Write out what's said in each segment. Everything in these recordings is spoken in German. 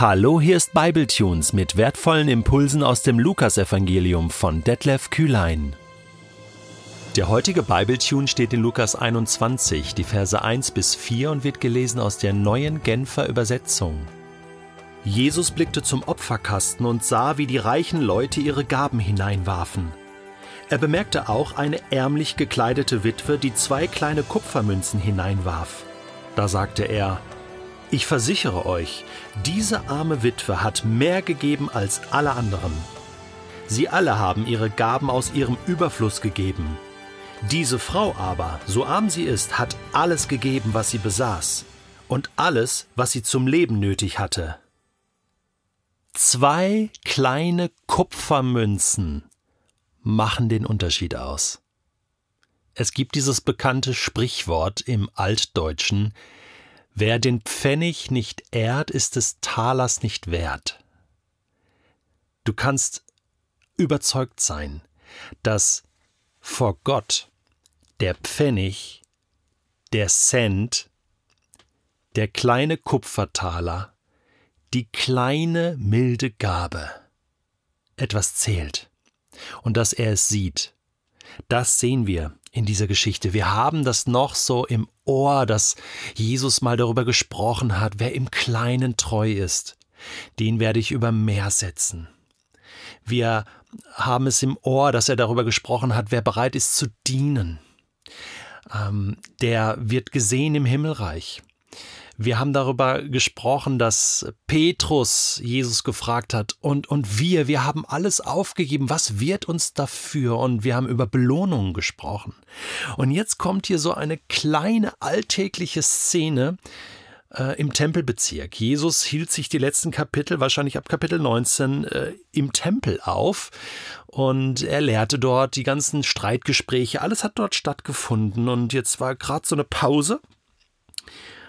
Hallo, hier ist Bibletunes mit wertvollen Impulsen aus dem Lukasevangelium von Detlef Kühlein. Der heutige Bibletune steht in Lukas 21, die Verse 1 bis 4 und wird gelesen aus der neuen Genfer Übersetzung. Jesus blickte zum Opferkasten und sah, wie die reichen Leute ihre Gaben hineinwarfen. Er bemerkte auch eine ärmlich gekleidete Witwe, die zwei kleine Kupfermünzen hineinwarf. Da sagte er, ich versichere euch, diese arme Witwe hat mehr gegeben als alle anderen. Sie alle haben ihre Gaben aus ihrem Überfluss gegeben. Diese Frau aber, so arm sie ist, hat alles gegeben, was sie besaß, und alles, was sie zum Leben nötig hatte. Zwei kleine Kupfermünzen machen den Unterschied aus. Es gibt dieses bekannte Sprichwort im Altdeutschen, Wer den Pfennig nicht ehrt, ist des Talers nicht wert. Du kannst überzeugt sein, dass vor Gott der Pfennig, der Cent, der kleine Kupfertaler, die kleine milde Gabe etwas zählt und dass er es sieht. Das sehen wir in dieser Geschichte. Wir haben das noch so im Ohr, dass Jesus mal darüber gesprochen hat, wer im Kleinen treu ist, den werde ich über Meer setzen. Wir haben es im Ohr, dass er darüber gesprochen hat, wer bereit ist zu dienen. Ähm, der wird gesehen im Himmelreich. Wir haben darüber gesprochen, dass Petrus Jesus gefragt hat und, und wir, wir haben alles aufgegeben. Was wird uns dafür? Und wir haben über Belohnungen gesprochen. Und jetzt kommt hier so eine kleine alltägliche Szene, äh, im Tempelbezirk. Jesus hielt sich die letzten Kapitel, wahrscheinlich ab Kapitel 19, äh, im Tempel auf und er lehrte dort die ganzen Streitgespräche. Alles hat dort stattgefunden und jetzt war gerade so eine Pause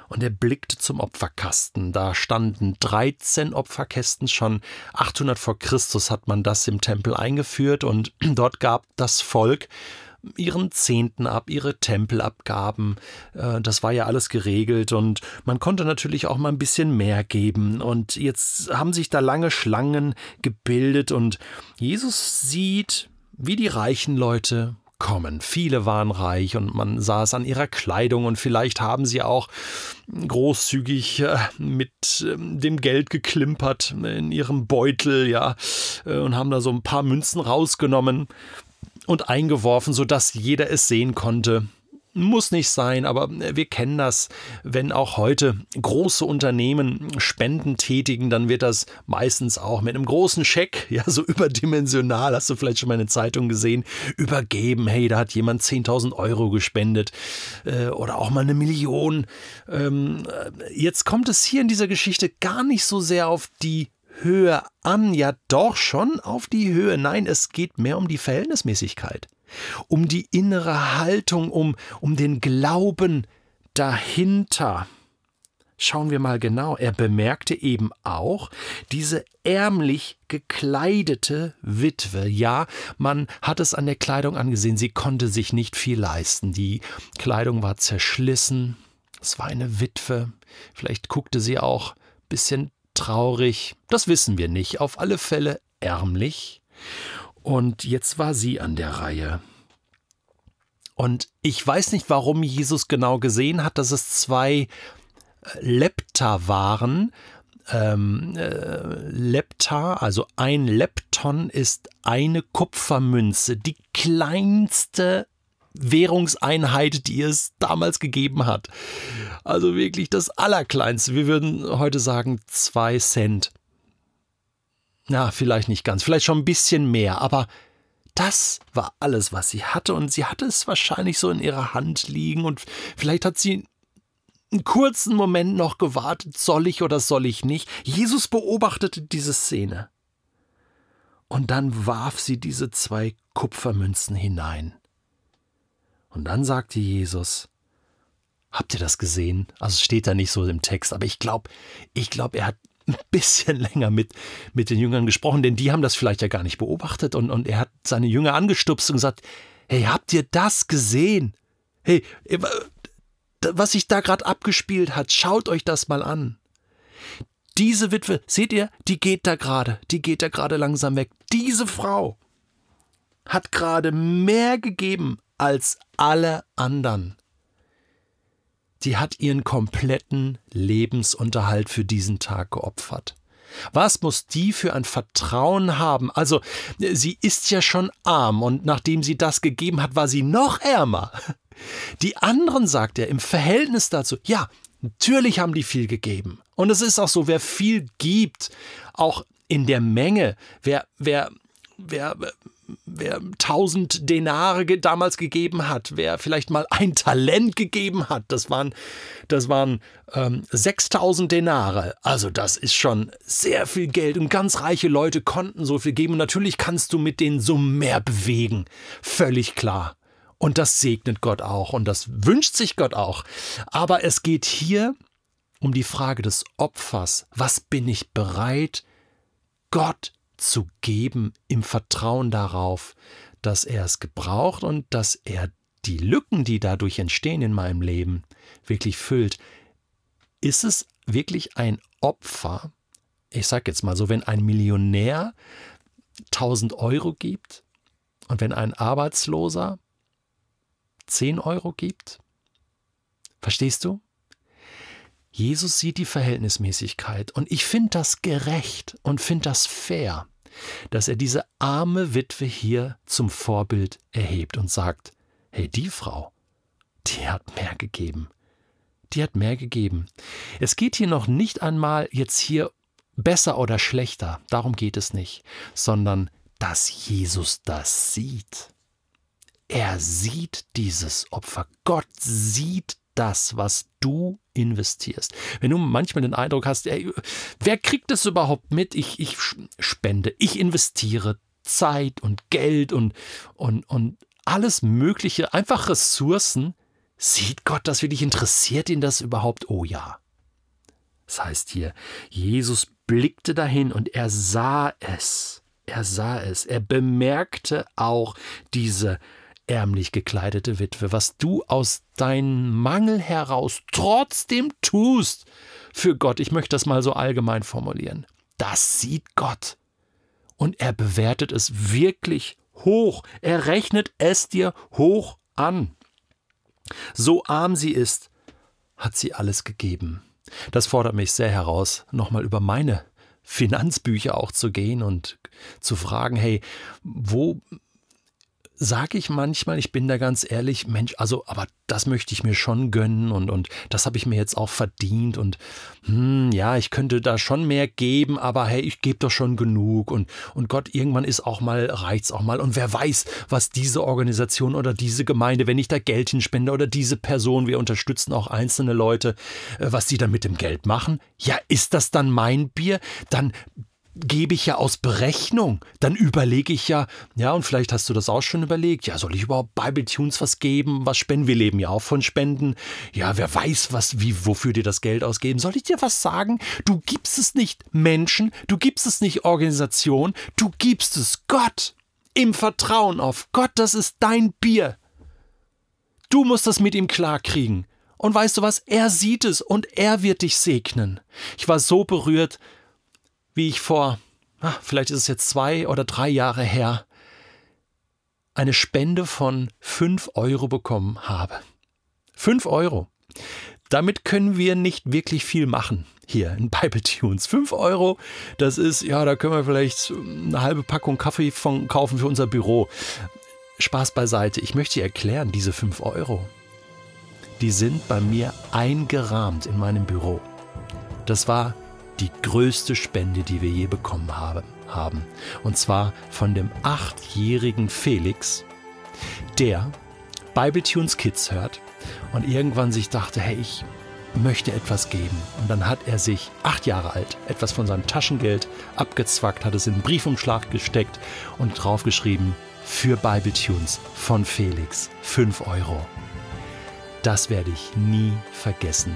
und er blickte zum Opferkasten. Da standen 13 Opferkästen schon 800 vor Christus hat man das im Tempel eingeführt und dort gab das Volk ihren Zehnten ab, ihre Tempelabgaben. Äh, das war ja alles geregelt und man konnte natürlich auch mal ein bisschen mehr geben. Und jetzt haben sich da lange Schlangen gebildet und Jesus sieht, wie die reichen Leute kommen. Viele waren reich und man sah es an ihrer Kleidung und vielleicht haben sie auch großzügig äh, mit ähm, dem Geld geklimpert in ihrem Beutel, ja, äh, und haben da so ein paar Münzen rausgenommen und eingeworfen, sodass jeder es sehen konnte. Muss nicht sein, aber wir kennen das. Wenn auch heute große Unternehmen Spenden tätigen, dann wird das meistens auch mit einem großen Scheck, ja, so überdimensional, hast du vielleicht schon mal in der Zeitung gesehen, übergeben. Hey, da hat jemand 10.000 Euro gespendet äh, oder auch mal eine Million. Ähm, jetzt kommt es hier in dieser Geschichte gar nicht so sehr auf die Höhe an, ja doch schon auf die Höhe. Nein, es geht mehr um die Verhältnismäßigkeit um die innere Haltung, um, um den Glauben dahinter. Schauen wir mal genau. Er bemerkte eben auch diese ärmlich gekleidete Witwe. Ja, man hat es an der Kleidung angesehen, sie konnte sich nicht viel leisten. Die Kleidung war zerschlissen. Es war eine Witwe. Vielleicht guckte sie auch ein bisschen traurig. Das wissen wir nicht. Auf alle Fälle ärmlich. Und jetzt war sie an der Reihe. Und ich weiß nicht, warum Jesus genau gesehen hat, dass es zwei äh, Lepta waren. Ähm, äh, Lepta, also ein Lepton ist eine Kupfermünze, die kleinste Währungseinheit, die es damals gegeben hat. Also wirklich das Allerkleinste. Wir würden heute sagen zwei Cent. Na, vielleicht nicht ganz, vielleicht schon ein bisschen mehr, aber das war alles, was sie hatte, und sie hatte es wahrscheinlich so in ihrer Hand liegen, und vielleicht hat sie einen kurzen Moment noch gewartet, soll ich oder soll ich nicht. Jesus beobachtete diese Szene. Und dann warf sie diese zwei Kupfermünzen hinein. Und dann sagte Jesus, Habt ihr das gesehen? Also es steht da nicht so im Text, aber ich glaube, ich glaube, er hat ein bisschen länger mit, mit den Jüngern gesprochen, denn die haben das vielleicht ja gar nicht beobachtet und, und er hat seine Jünger angestupst und gesagt, hey, habt ihr das gesehen? Hey, was sich da gerade abgespielt hat, schaut euch das mal an. diese Witwe, seht ihr, die geht da gerade, die geht da gerade langsam weg. Diese Frau hat gerade mehr gegeben als alle anderen. Die hat ihren kompletten Lebensunterhalt für diesen Tag geopfert. Was muss die für ein Vertrauen haben? Also, sie ist ja schon arm und nachdem sie das gegeben hat, war sie noch ärmer. Die anderen, sagt er, im Verhältnis dazu, ja, natürlich haben die viel gegeben. Und es ist auch so, wer viel gibt, auch in der Menge, wer, wer, wer wer tausend Denare damals gegeben hat, wer vielleicht mal ein Talent gegeben hat, das waren, das waren ähm, 6000 Denare. Also das ist schon sehr viel Geld und ganz reiche Leute konnten so viel geben. Und natürlich kannst du mit den Summen mehr bewegen, völlig klar. Und das segnet Gott auch und das wünscht sich Gott auch. Aber es geht hier um die Frage des Opfers. Was bin ich bereit, Gott zu geben im Vertrauen darauf, dass er es gebraucht und dass er die Lücken, die dadurch entstehen in meinem Leben, wirklich füllt. Ist es wirklich ein Opfer? Ich sage jetzt mal so, wenn ein Millionär 1000 Euro gibt und wenn ein Arbeitsloser 10 Euro gibt? Verstehst du? Jesus sieht die Verhältnismäßigkeit und ich finde das gerecht und finde das fair, dass er diese arme Witwe hier zum Vorbild erhebt und sagt, hey, die Frau, die hat mehr gegeben. Die hat mehr gegeben. Es geht hier noch nicht einmal jetzt hier besser oder schlechter, darum geht es nicht, sondern dass Jesus das sieht. Er sieht dieses Opfer. Gott sieht das, was du investierst. Wenn du manchmal den Eindruck hast, ey, wer kriegt das überhaupt mit? Ich, ich spende, ich investiere Zeit und Geld und, und, und alles Mögliche, einfach Ressourcen. Sieht Gott das wirklich? Interessiert ihn das überhaupt? Oh ja. Das heißt hier, Jesus blickte dahin und er sah es. Er sah es. Er bemerkte auch diese ärmlich gekleidete Witwe, was du aus deinem Mangel heraus trotzdem tust für Gott, ich möchte das mal so allgemein formulieren, das sieht Gott. Und er bewertet es wirklich hoch, er rechnet es dir hoch an. So arm sie ist, hat sie alles gegeben. Das fordert mich sehr heraus, nochmal über meine Finanzbücher auch zu gehen und zu fragen, hey, wo sage ich manchmal, ich bin da ganz ehrlich, Mensch, also, aber das möchte ich mir schon gönnen und, und das habe ich mir jetzt auch verdient und hm, ja, ich könnte da schon mehr geben, aber hey, ich gebe doch schon genug und, und Gott, irgendwann ist auch mal, reicht's auch mal und wer weiß, was diese Organisation oder diese Gemeinde, wenn ich da Geld hinspende oder diese Person, wir unterstützen auch einzelne Leute, äh, was die dann mit dem Geld machen, ja, ist das dann mein Bier? Dann gebe ich ja aus Berechnung. Dann überlege ich ja, ja, und vielleicht hast du das auch schon überlegt, ja, soll ich überhaupt Bible Tunes was geben, was spenden? Wir leben ja auch von Spenden. Ja, wer weiß, was, wie, wofür dir das Geld ausgeben? Soll ich dir was sagen? Du gibst es nicht Menschen, du gibst es nicht Organisation, du gibst es Gott. Im Vertrauen auf Gott, das ist dein Bier. Du musst das mit ihm klarkriegen. Und weißt du was? Er sieht es und er wird dich segnen. Ich war so berührt, wie ich vor, ach, vielleicht ist es jetzt zwei oder drei Jahre her, eine Spende von fünf Euro bekommen habe. Fünf Euro. Damit können wir nicht wirklich viel machen hier in Bible Tunes. Fünf Euro, das ist, ja, da können wir vielleicht eine halbe Packung Kaffee von kaufen für unser Büro. Spaß beiseite. Ich möchte dir erklären, diese fünf Euro, die sind bei mir eingerahmt in meinem Büro. Das war die größte Spende, die wir je bekommen haben. haben. Und zwar von dem achtjährigen Felix, der Bibletunes Kids hört und irgendwann sich dachte, hey, ich möchte etwas geben. Und dann hat er sich, acht Jahre alt, etwas von seinem Taschengeld abgezwackt, hat es in einen Briefumschlag gesteckt und draufgeschrieben, für Bibletunes von Felix, 5 Euro. Das werde ich nie vergessen.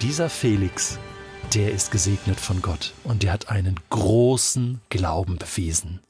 Dieser Felix der ist gesegnet von Gott und der hat einen großen Glauben bewiesen.